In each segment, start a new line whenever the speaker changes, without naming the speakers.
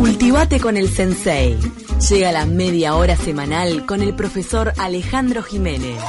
Cultivate con el Sensei. Llega la media hora semanal con el profesor Alejandro Jiménez.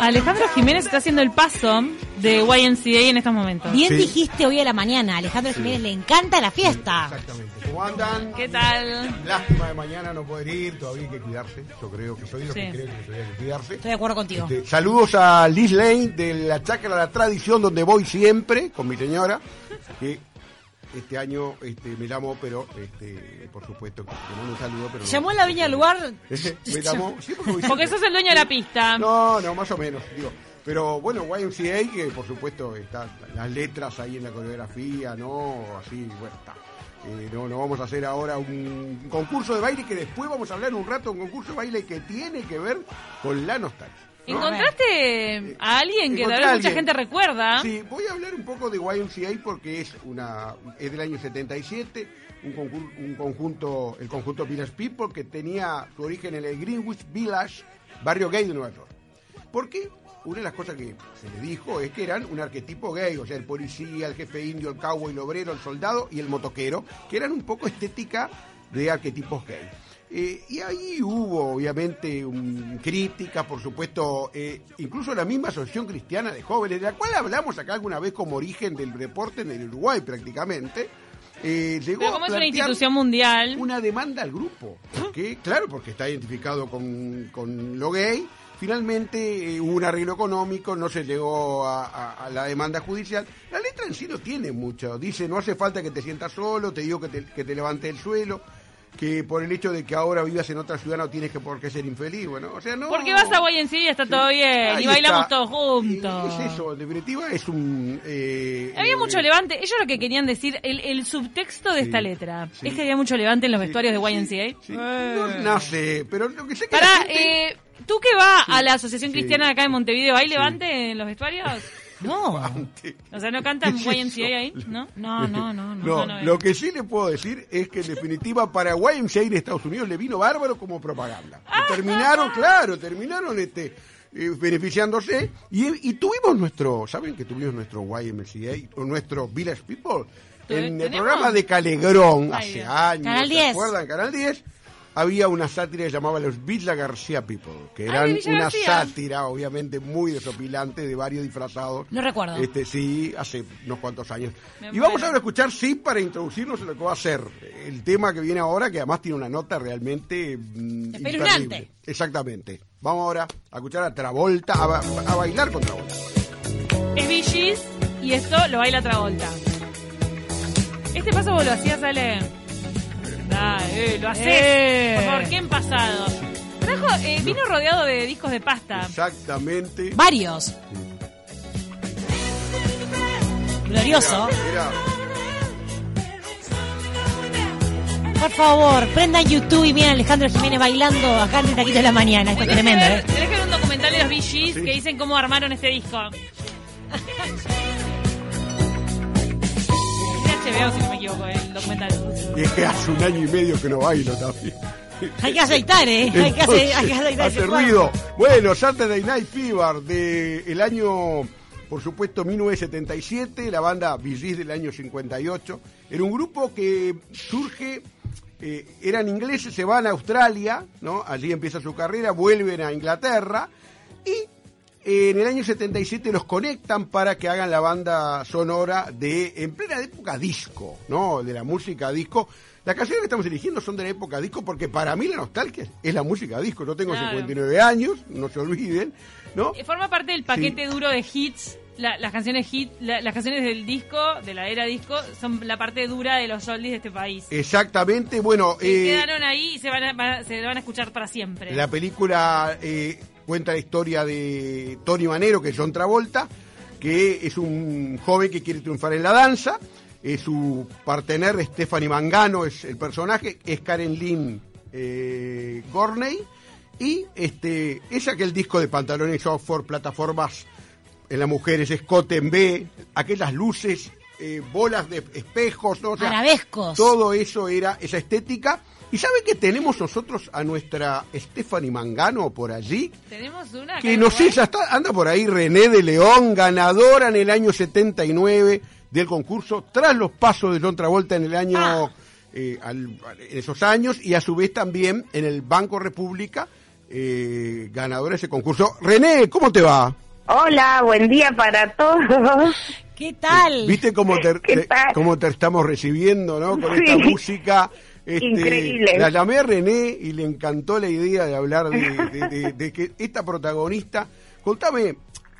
Alejandro Jiménez está haciendo el paso de YMCA en estos momentos.
Bien
Sí.
dijiste hoy a la mañana, Alejandro Jiménez le encanta la fiesta.
Exactamente. ¿Cómo andan?
¿Qué tal?
Lástima de mañana no poder ir, todavía hay que cuidarse. Yo creo que soy de los
Sí.
que creen que todavía hay que cuidarse.
Estoy de acuerdo contigo.
Este, saludos a Liz Lane de la Chacra La Tradición, donde voy siempre con mi señora, que este año este, me llamó, pero este, por supuesto que no un saludo, pero no.
Llamó a la viña al lugar.
me llamó, sí, porque
Porque sos el dueño de la pista.
No, no, más o menos, digo. Pero bueno, YMCA, que por supuesto están las letras ahí en la coreografía, ¿no? Así, bueno, está. Eh, no, no vamos a hacer ahora un concurso de baile que después vamos a hablar un rato, un concurso de baile que tiene que ver con la nostalgia. ¿no?
¿Encontraste a alguien que tal vez mucha gente recuerda?
Sí, voy a hablar un poco de YMCA porque es una es del año 77, un, concur- un conjunto, el conjunto Village People que tenía su origen en el Greenwich Village, barrio gay de Nueva York. Porque una de las cosas que se le dijo es que eran un arquetipo gay, o sea, el policía, el jefe indio, el cowboy, el obrero, el soldado y el motoquero, que eran un poco estética de arquetipos gay. Eh, y ahí hubo, obviamente, un, críticas, por supuesto, eh, incluso la misma Asociación Cristiana de Jóvenes, de la cual hablamos acá alguna vez como origen del deporte en el Uruguay prácticamente, eh, llegó
Pero
a
como es una institución mundial.
una demanda al grupo. Que, claro, porque está identificado con, con lo gay. Finalmente eh, hubo un arreglo económico, no se llegó a, a- a la demanda judicial. La letra en sí no tiene mucho. Dice, no hace falta que te sientas solo, te digo que te, que te levante el suelo, que por el hecho de que ahora vivas en otra ciudad no tienes que por qué ser infeliz. Bueno, o sea, no...
Porque vas a YMCA y está todo bien.
Ahí
y bailamos
está.
todos juntos.
Es eso, en definitiva es un... eh,
Había
eh,
mucho levante. Ellos lo que querían decir, el, el subtexto de
Sí,
esta letra,
sí.
es que había mucho levante en los
sí,
vestuarios de
sí,
YMCA.
sí. No, no sé, pero lo que sé que gente-
eh, ¿tú que vas a la Asociación
sí.
Cristiana de acá de Montevideo, ¿hay levante en los vestuarios?
No.
O sea, ¿no cantan
¿Qué es
YMCA ahí? ¿No? No, no, no. no,
No,
no,
lo que sí le puedo decir es que en definitiva para YMCA en Estados Unidos le vino bárbaro como propaganda.
Ah.
Y terminaron, claro, terminaron este eh, beneficiándose y, y tuvimos nuestro, ¿saben que tuvimos nuestro YMCA o nuestro Village People? En el programa de Calegrón
Ay,
hace años,
Canal
¿se
10.
acuerdan? Canal 10 había una sátira que llamaba Los Villa García People, que
Ay,
eran una sátira obviamente muy desopilante de varios disfrazados.
No recuerdo.
Este, sí, hace unos cuantos años.
Me
y vamos ahora a escuchar sí para introducirnos en lo que va a ser el tema que viene ahora, que además tiene una nota realmente mm,
Espeluznante.
Exactamente. Vamos ahora a escuchar a Travolta, a, ba- a bailar con Travolta.
Es Gees y esto lo baila Travolta. Este paso vos lo hacías, Ale. Dale, lo haces.
Eh.
Por favor, ¿qué en pasado? Trajo, eh, vino rodeado de discos de pasta.
Exactamente.
Varios. Glorioso.
Era-
Por favor, prendan YouTube y miren a Alejandro Jiménez bailando acá en el taquito de la mañana. Esto es tremendo, ¿eh?
tenés que ver un documental de los
Sí.
que dicen cómo armaron este disco. De HBO, si no me equivoco, el documental.
y es que hace un año y medio que no bailo también.
Hay que aceitar, ¿eh? Hay que, ace- hay que aceitar
hace ruido. Bueno, Saturday Night Fever de el año, por supuesto, 1977, la banda Gees del año 58. Era un grupo que surge, eh, eran ingleses, se van a Australia, ¿no? Allí empieza su carrera, vuelven a Inglaterra y en el año 77 los conectan para que hagan la banda sonora de, en plena época disco, ¿no? De la música disco. Las canciones que estamos eligiendo son de la época disco porque para mí la nostalgia es la música disco. Yo tengo
Claro.
59 años, no se olviden, ¿no?
Forma parte del paquete duro de hits. La- las canciones hit, la- las canciones del disco, de la era disco, son la parte dura de los oldies de este país.
Exactamente, bueno,
Que
eh,
quedaron ahí y se van a, van a- se van a escuchar para siempre.
la película eh, cuenta la historia de Tony Manero, que es John Travolta, que es un joven que quiere triunfar en la danza. Eh, su partener, Stephanie Mangano, es el personaje, es Karen Lynn eh, Gorney. Y este es aquel disco de pantalones Oxford, plataformas en las mujeres, escote en B, aquellas luces, eh, bolas de espejos, ¿no? O sea, todo eso era esa estética. ¿Y sabe que tenemos nosotros a nuestra Stephanie Mangano por allí?
Tenemos una.
Que no sé, ya está, anda por ahí René de León, ganadora en el año 79 del concurso, tras los pasos de John Travolta en el año,
Ah.
eh, al- en esos años, y a su vez también en el Banco República, eh, ganadora de ese concurso. René, ¿cómo te va?
Hola, buen día para todos.
¿Qué tal?
¿Viste cómo te,
¿Qué
te-
tal?
cómo te estamos recibiendo, no? Con
Sí.
esta música. Este,
Increíble.
La llamé a René y le encantó la idea de hablar de, de- de- de que esta protagonista. Contame,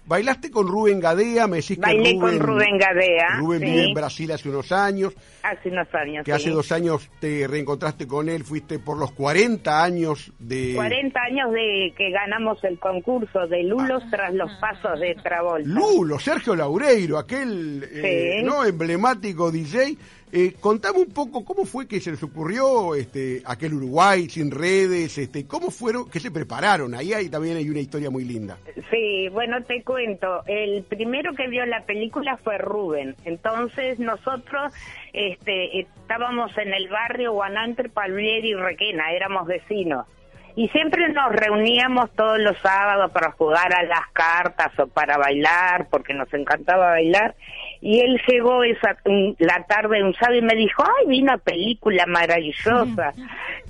bailaste con Rubén Gadea, me decís que
Bailé con Rubén Gadea,
Rubén
sí.
vive en Brasil hace unos años,
Hace unos años.
que
sí.
hace dos años te reencontraste con él, fuiste por los 40 años de
40 años de que ganamos el concurso de Lulos tras los pasos de Travolta.
Lulo, Sergio Laureiro, aquel eh, no emblemático DJ. Eh, contame un poco cómo fue que se les ocurrió este aquel Uruguay sin redes, este cómo fueron, que se prepararon. Ahí hay, también hay una historia muy linda.
Sí, bueno, te cuento. El primero que vio la película fue Rubén. Entonces nosotros este, estábamos en el barrio Guanantre, Palmieri y Requena, éramos vecinos. Y siempre nos reuníamos todos los sábados para jugar a las cartas o para bailar, porque nos encantaba bailar. Y él llegó esa la tarde un sábado y me dijo, ay, vi una película maravillosa,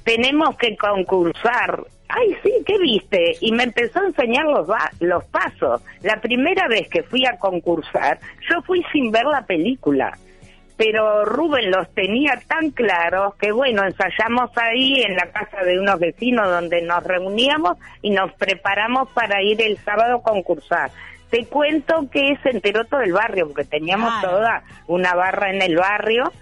tenemos que concursar. Ay, sí, ¿qué viste? Y me empezó a enseñar los, va- los pasos. La primera vez que fui a concursar, yo fui sin ver la película pero Rubén los tenía tan claros que bueno, ensayamos ahí en la casa de unos vecinos donde nos reuníamos y nos preparamos para ir el sábado a concursar. Te cuento que se enteró todo el barrio, porque teníamos toda una barra en el barrio.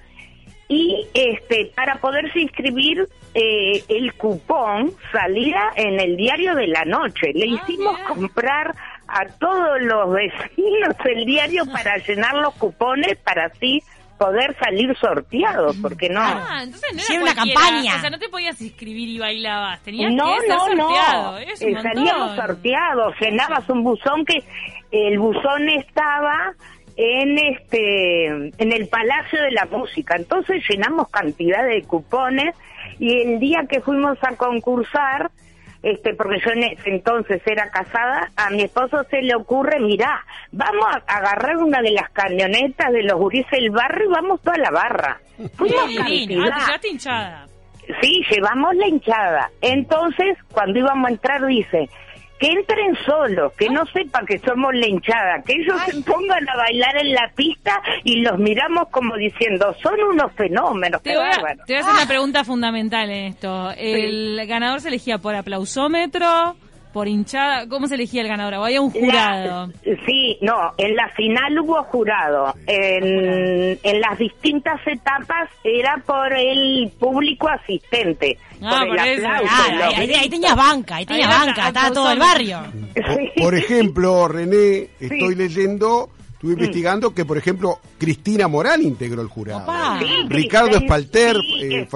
Y este para poderse inscribir eh, el cupón salía en el diario de la noche. Le
Ah,
hicimos comprar a todos los vecinos el diario para llenar los cupones para así poder salir sorteados, porque no.
Ah, entonces no
Sí,
era
una campaña.
O sea, no te podías inscribir y bailabas. Tenías
no,
que ser
no,
sorteado.
no.
Es
Eh,
un
salíamos sorteados, llenabas un buzón que el buzón estaba en este en el Palacio de la Música. Entonces llenamos cantidad de cupones y el día que fuimos a concursar este porque yo en ese entonces era casada, a mi esposo se le ocurre, mirá, vamos a agarrar una de las camionetas de los gurises del barrio y vamos toda la barra. Fuimos cantidad.
hinchada.
Sí, llevamos la hinchada. Entonces, cuando íbamos a entrar, dice, que entren solos, que no sepan que somos la hinchada, que ellos se pongan a bailar en la pista y los miramos como diciendo, son unos fenómenos,
Te voy, a, te voy a hacer una pregunta fundamental en esto. ¿El ganador se elegía por aplausómetro, por hinchada? ¿Cómo se elegía el ganador? ¿O había un jurado?
La- sí, no, en la final hubo jurado. En, en las distintas etapas era por el público asistente.
Ah,
por
por
el aplauso,
Claro,
los
ahí, ahí- ahí tenías banca, ahí tenías
Ahí
banca, estaba todo el barrio.
Por, por ejemplo, René, estoy
Sí.
leyendo, estuve investigando que, por ejemplo, Cristina Morán integró el jurado.
Sí,
Ricardo Espalter,
sí,
eh, eh,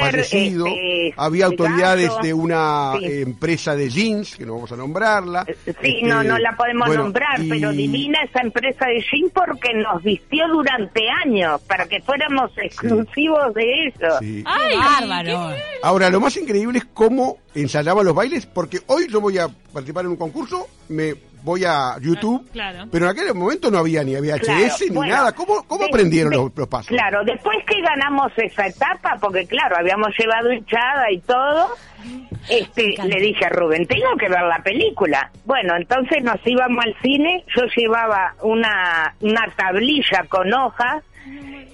fallecido,
este,
había autoridades de una
Sí.
eh, empresa de jeans, que no vamos a nombrarla.
Sí,
Este,
no, no la podemos
bueno,
nombrar,
y-
pero divina esa empresa de jean porque nos vistió durante años para que fuéramos exclusivos de
sí.
¡Ay,
bárbaro.
Ahora, lo más increíble es cómo ensayaban los bailes, porque hoy yo voy a participar en un concurso, me voy a YouTube,
Ah, claro.
pero en aquel momento no había ni VHS
Claro,
ni
bueno,
nada. ¿Cómo, cómo
de-
aprendieron
de-
los, los pasos?
Claro, después que ganamos esa etapa, porque claro, habíamos llevado hinchada y todo, este, le dije a Rubén, tengo que ver la película. Bueno, entonces nos íbamos al cine, yo llevaba una, una tablilla con hojas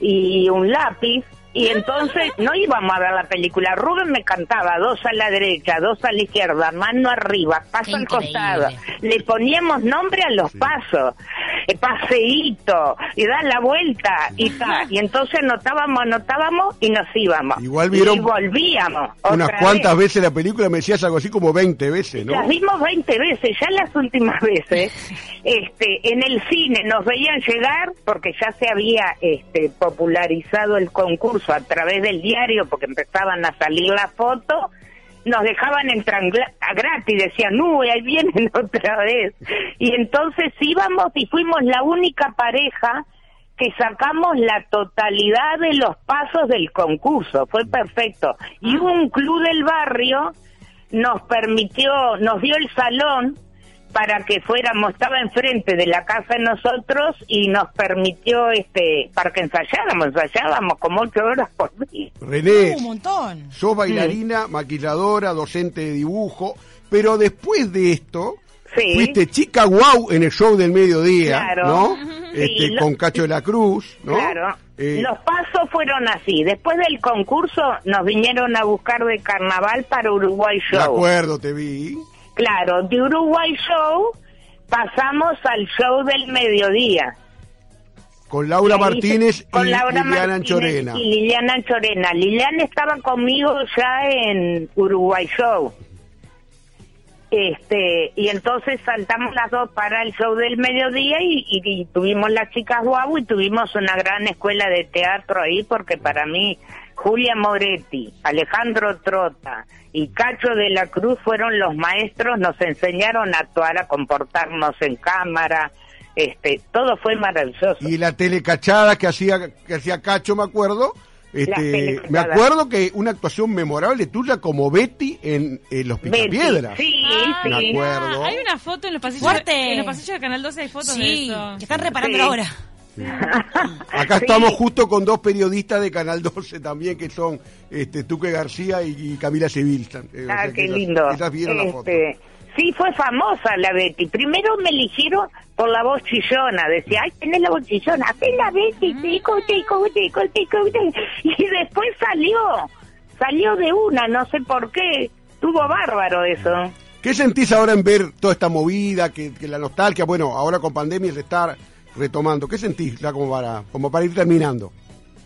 y un lápiz. Y entonces no íbamos a ver la película. Rubén me cantaba dos a la derecha, dos a la izquierda, mano arriba, paso
Qué
al
increíble.
costado. Le poníamos nombre a los pasos, eh, paseíto, y da la vuelta y tal. Y entonces anotábamos, anotábamos y nos íbamos.
Igual vieron
y volvíamos.
Unas cuantas
vez.
veces la película, me decías algo así como 20 veces, ¿no?
Las vimos 20 veces, ya las últimas veces, este, en el cine nos veían llegar porque ya se había este, popularizado el concurso a través del diario porque empezaban a salir las fotos nos dejaban entrar gratis, decían, uy, ahí vienen otra vez. Y entonces íbamos y fuimos la única pareja que sacamos la totalidad de los pasos del concurso, fue perfecto. Y un club del barrio nos permitió, nos dio el salón para que fuéramos, estaba enfrente de la casa de nosotros y nos permitió, este, para que ensayáramos, ensayábamos como ocho horas por día.
René,
Uh, un montón.
sos bailarina, maquilladora, docente de dibujo, pero después de esto,
Sí.
fuiste chica guau en el show del mediodía,
Claro.
¿no?
Sí,
Este,
lo-
con Cacho de la Cruz, ¿no?
Claro.
Eh,
Los pasos fueron así. Después del concurso nos vinieron a buscar de carnaval para Uruguay
de
Show.
acuerdo, te vi.
Claro, de Uruguay Show pasamos al show del mediodía.
Con Laura Martínez
con
y
Laura
Liliana
Martínez
Anchorena.
Y Liliana Anchorena. Liliana estaba conmigo ya en Uruguay Show. Este, y entonces saltamos las dos para el show del mediodía y, y- y tuvimos las chicas guau y tuvimos una gran escuela de teatro ahí porque para mí Julia Moretti, Alejandro Trota y Cacho de la Cruz fueron los maestros, nos enseñaron a actuar, a comportarnos en cámara, este, todo fue maravilloso.
Y la telecachada que hacía, que hacía Cacho, me acuerdo. Este, me acuerdo que una actuación memorable tuya como Betty en, en Los Picapiedras.
Sí,
Ah,
sí.
Me acuerdo.
Hay una foto en los pasillos, en los pasillos de Canal 12 hay fotos de
Sí,
eso.
que están reparando
Sí.
ahora.
Acá
Sí.
estamos justo con dos periodistas de Canal 12 también, que son este, Tuque García y, y Camila Civil. Eh, o
Ah,
sea,
qué
esas-
lindo.
Esas vieron la foto.
Este, Sí, fue famosa la Betty. Primero me eligieron por la voz chillona. Decía, ay, tenés la voz chillona. Hacé la Betty, tico, tico, tico, tico. Y después salió. Salió de una, no sé por qué. Tuvo bárbaro eso.
¿Qué sentís ahora en ver toda esta movida, que, que la nostalgia, bueno, ahora con pandemia se está retomando? ¿Qué sentís ya como para, como para ir terminando?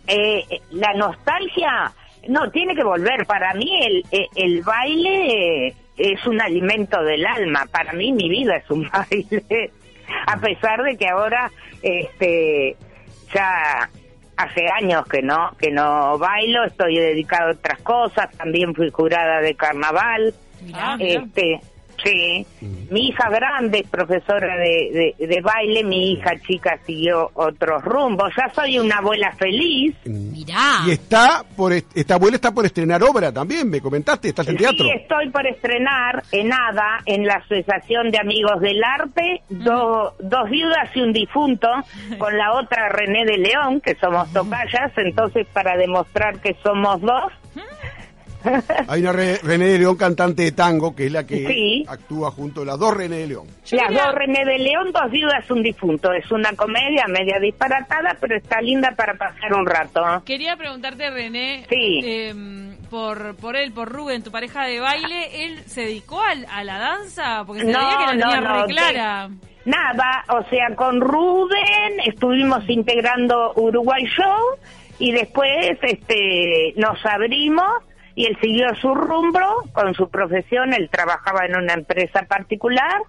Eh, eh, la nostalgia, no, tiene que volver. Para mí el, eh, el baile eh, es un alimento del alma. Para mí mi vida es un baile. A pesar de que ahora, este, ya hace años que no, que no bailo, estoy dedicado a otras cosas. También fui jurada de carnaval.
Mirá, mirá.
Sí. Mi hija grande es profesora de, de, de baile, mi hija chica siguió otros rumbos. Ya soy una abuela feliz.
Mirá.
Y está por est- esta abuela está por estrenar obra también, me comentaste, estás en teatro.
Sí, estoy por estrenar en ADA, en la Asociación de Amigos del Arte, do- dos viudas y un difunto, con la otra René de León, que somos tocayas, entonces para demostrar que somos dos,
Hay una Re- René de León cantante de tango, que es la que
Sí.
actúa junto a las dos René de León.
Las dos René de León, dos viudas, un difunto. Es una comedia media disparatada, pero está linda para pasar un rato.
Quería preguntarte, René,
Sí.
em, por, por él, por Rubén, tu pareja de baile, ¿él se dedicó al- a, la danza? Porque se
No,
veía que la
no,
tenía
no,
re clara.
Nada, o sea, con Rubén estuvimos integrando Uruguay Show y después este nos abrimos y él siguió su rumbo con su profesión, él trabajaba en una empresa particular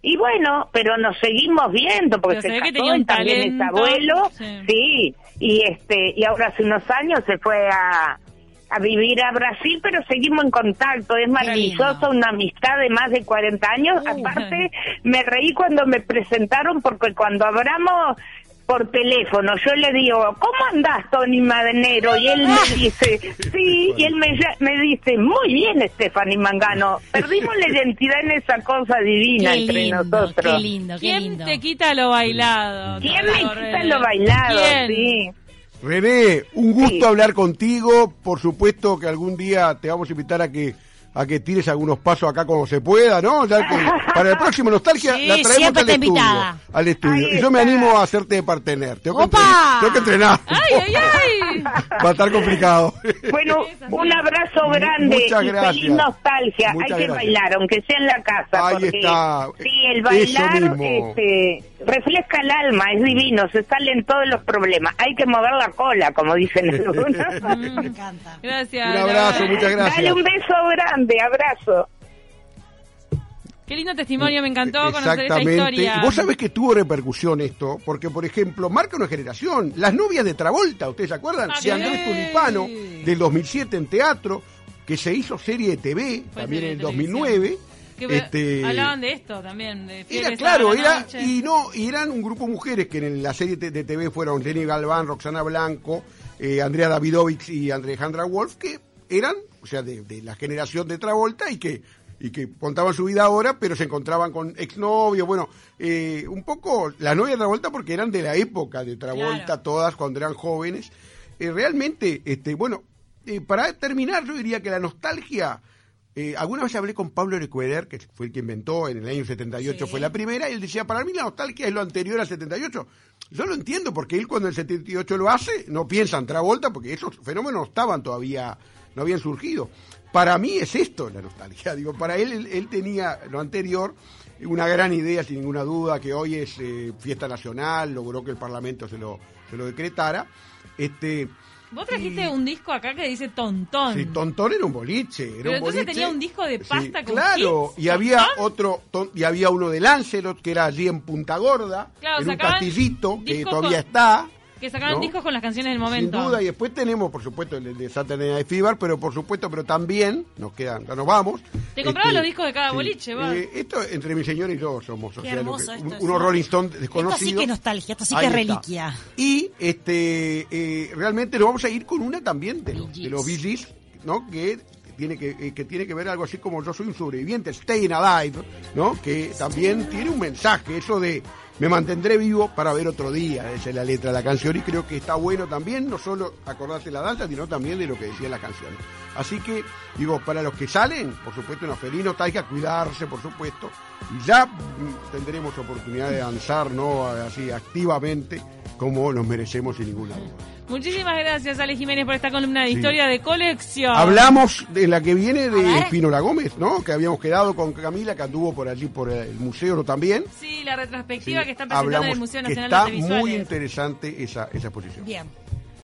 y bueno, pero nos seguimos viendo porque
Pero se que
casó, él también es abuelo,
sí.
sí, y este y ahora hace unos años se fue a a vivir a Brasil, pero seguimos en contacto. Es maravilloso,
lindo.
una amistad de más de 40 años.
Uh.
Aparte, me reí cuando me presentaron porque cuando hablamos por teléfono, yo le digo, ¿cómo andás, Tony Madenero? Y él me dice, sí, y él me, me dice, muy bien, Stephanie Mangano. Perdimos la identidad en esa cosa divina
Qué
entre
lindo,
nosotros.
qué lindo, qué
¿Quién
lindo.
te quita lo bailado?
¿Quién
Te
me quita
René.
lo bailado?
¿Quién?
Sí.
René, un gusto
Sí.
hablar contigo. Por supuesto que algún día te vamos a invitar a que a que tires algunos pasos acá como se pueda, ¿no? Ya que para el próximo Nostalgia
Sí,
la traemos
siempre
al
está
estudio.
invitada.
Al estudio. Y yo me animo a hacerte partener. Tengo que, tengo que entrenar.
¡Ay, ay, ay!
Va a estar complicado.
Bueno, un abrazo grande
Muchas
y
gracias.
feliz nostalgia.
Muchas
Hay que
gracias.
bailar, aunque sea en la casa.
Ahí
porque,
está.
Sí, el
Eso
bailar
mismo.
este, refresca el alma, es divino, se salen todos los problemas. Hay que mover la cola, como dicen algunos.
Me encanta.
Gracias.
Un abrazo, muchas gracias.
Dale un beso grande, abrazo.
Qué lindo testimonio, me encantó conocer esta
Exactamente.
historia.
Vos sabés que tuvo repercusión esto, porque, por ejemplo, marca una generación. Las novias de Travolta, ¿ustedes se acuerdan?
Ah,
de Andrés. Tulipano, del 2007 en teatro. que se hizo serie de TV,
Fue
también en el
de televisión.
2009.
Que
este,
hablaban de esto también. De
era claro, era
Noche.
y no, y eran un grupo de mujeres que en la serie de TV fueron Jenny Galván, Roxana Blanco, eh, Andrea Davidovich y Alejandra Wolf, que eran, o sea, de, de la generación de Travolta y que y que contaban su vida ahora, pero se encontraban con exnovios, bueno, eh, un poco la novia de Travolta porque eran de la época de Travolta,
Claro.
todas cuando eran jóvenes. Eh, realmente, este, bueno, eh, para terminar, yo diría que la nostalgia. Eh, alguna vez hablé con Pablo Recueder, que fue el que inventó en el año 78,
Sí.
fue la primera, y él decía, para mí la nostalgia es lo anterior al 78. Yo lo entiendo, porque él cuando el 78 lo hace, no piensa en Travolta, porque esos fenómenos no estaban todavía, no habían surgido. Para mí es esto la nostalgia, digo, para él, él, él tenía lo anterior, una gran idea, sin ninguna duda, que hoy es eh, fiesta nacional, logró que el Parlamento se lo, se lo decretara. Este,
Vos trajiste un disco acá que dice Tontón.
Sí, Tontón era un boliche. Era
Pero
un
entonces
boliche.
tenía un disco de pasta con
Claro,
hits,
y había
Tontón.
otro, ton- y había uno de Lancelot, que era allí en Punta Gorda,
Claro,
en un castillito que todavía
con-
está.
Que sacaban
¿no?
discos con las canciones del
Sin
momento.
duda, y después tenemos, por supuesto, el de Saturday Night Fever, pero por supuesto, pero también, nos quedan, ya nos vamos.
Te comprabas los discos de cada boliche, va.
Eh, esto, entre mi señor y yo somos, o
Qué
sea,
hermoso
que-
esto,
un-
sí.
unos Rolling Stones
Esto
desconocidos.
sí que es nostalgia, esto sí que
Ahí
es
está.
reliquia.
Y este eh, realmente nos vamos a ir con una también de, los- de los Bee
Gees.
Gees, ¿no? Que tiene que, eh, que tiene que ver algo así como yo soy un sobreviviente, Staying Alive, ¿no? Que también tiene un mensaje, eso de me mantendré vivo para ver otro día, esa es la letra de la canción y creo que está bueno también, no solo acordarse la danza, sino también de lo que decía la canción. Así que, digo, para los que salen, por supuesto, una feliz nostalgia, cuidarse, por supuesto, y ya mm, tendremos oportunidad de danzar, ¿no? Así activamente, como nos merecemos sin ninguna duda.
Muchísimas gracias, Ale Jiménez, por esta columna de
Sí.
historia de colección.
Hablamos de la que viene de
ver.
Pinola Gómez, ¿no? Que habíamos quedado con Camila, que anduvo por allí, por el museo también.
Sí, la retrospectiva
Sí,
que están presentando en el Museo
que
Nacional
está
de Visuales.
muy interesante esa, esa exposición.
Bien.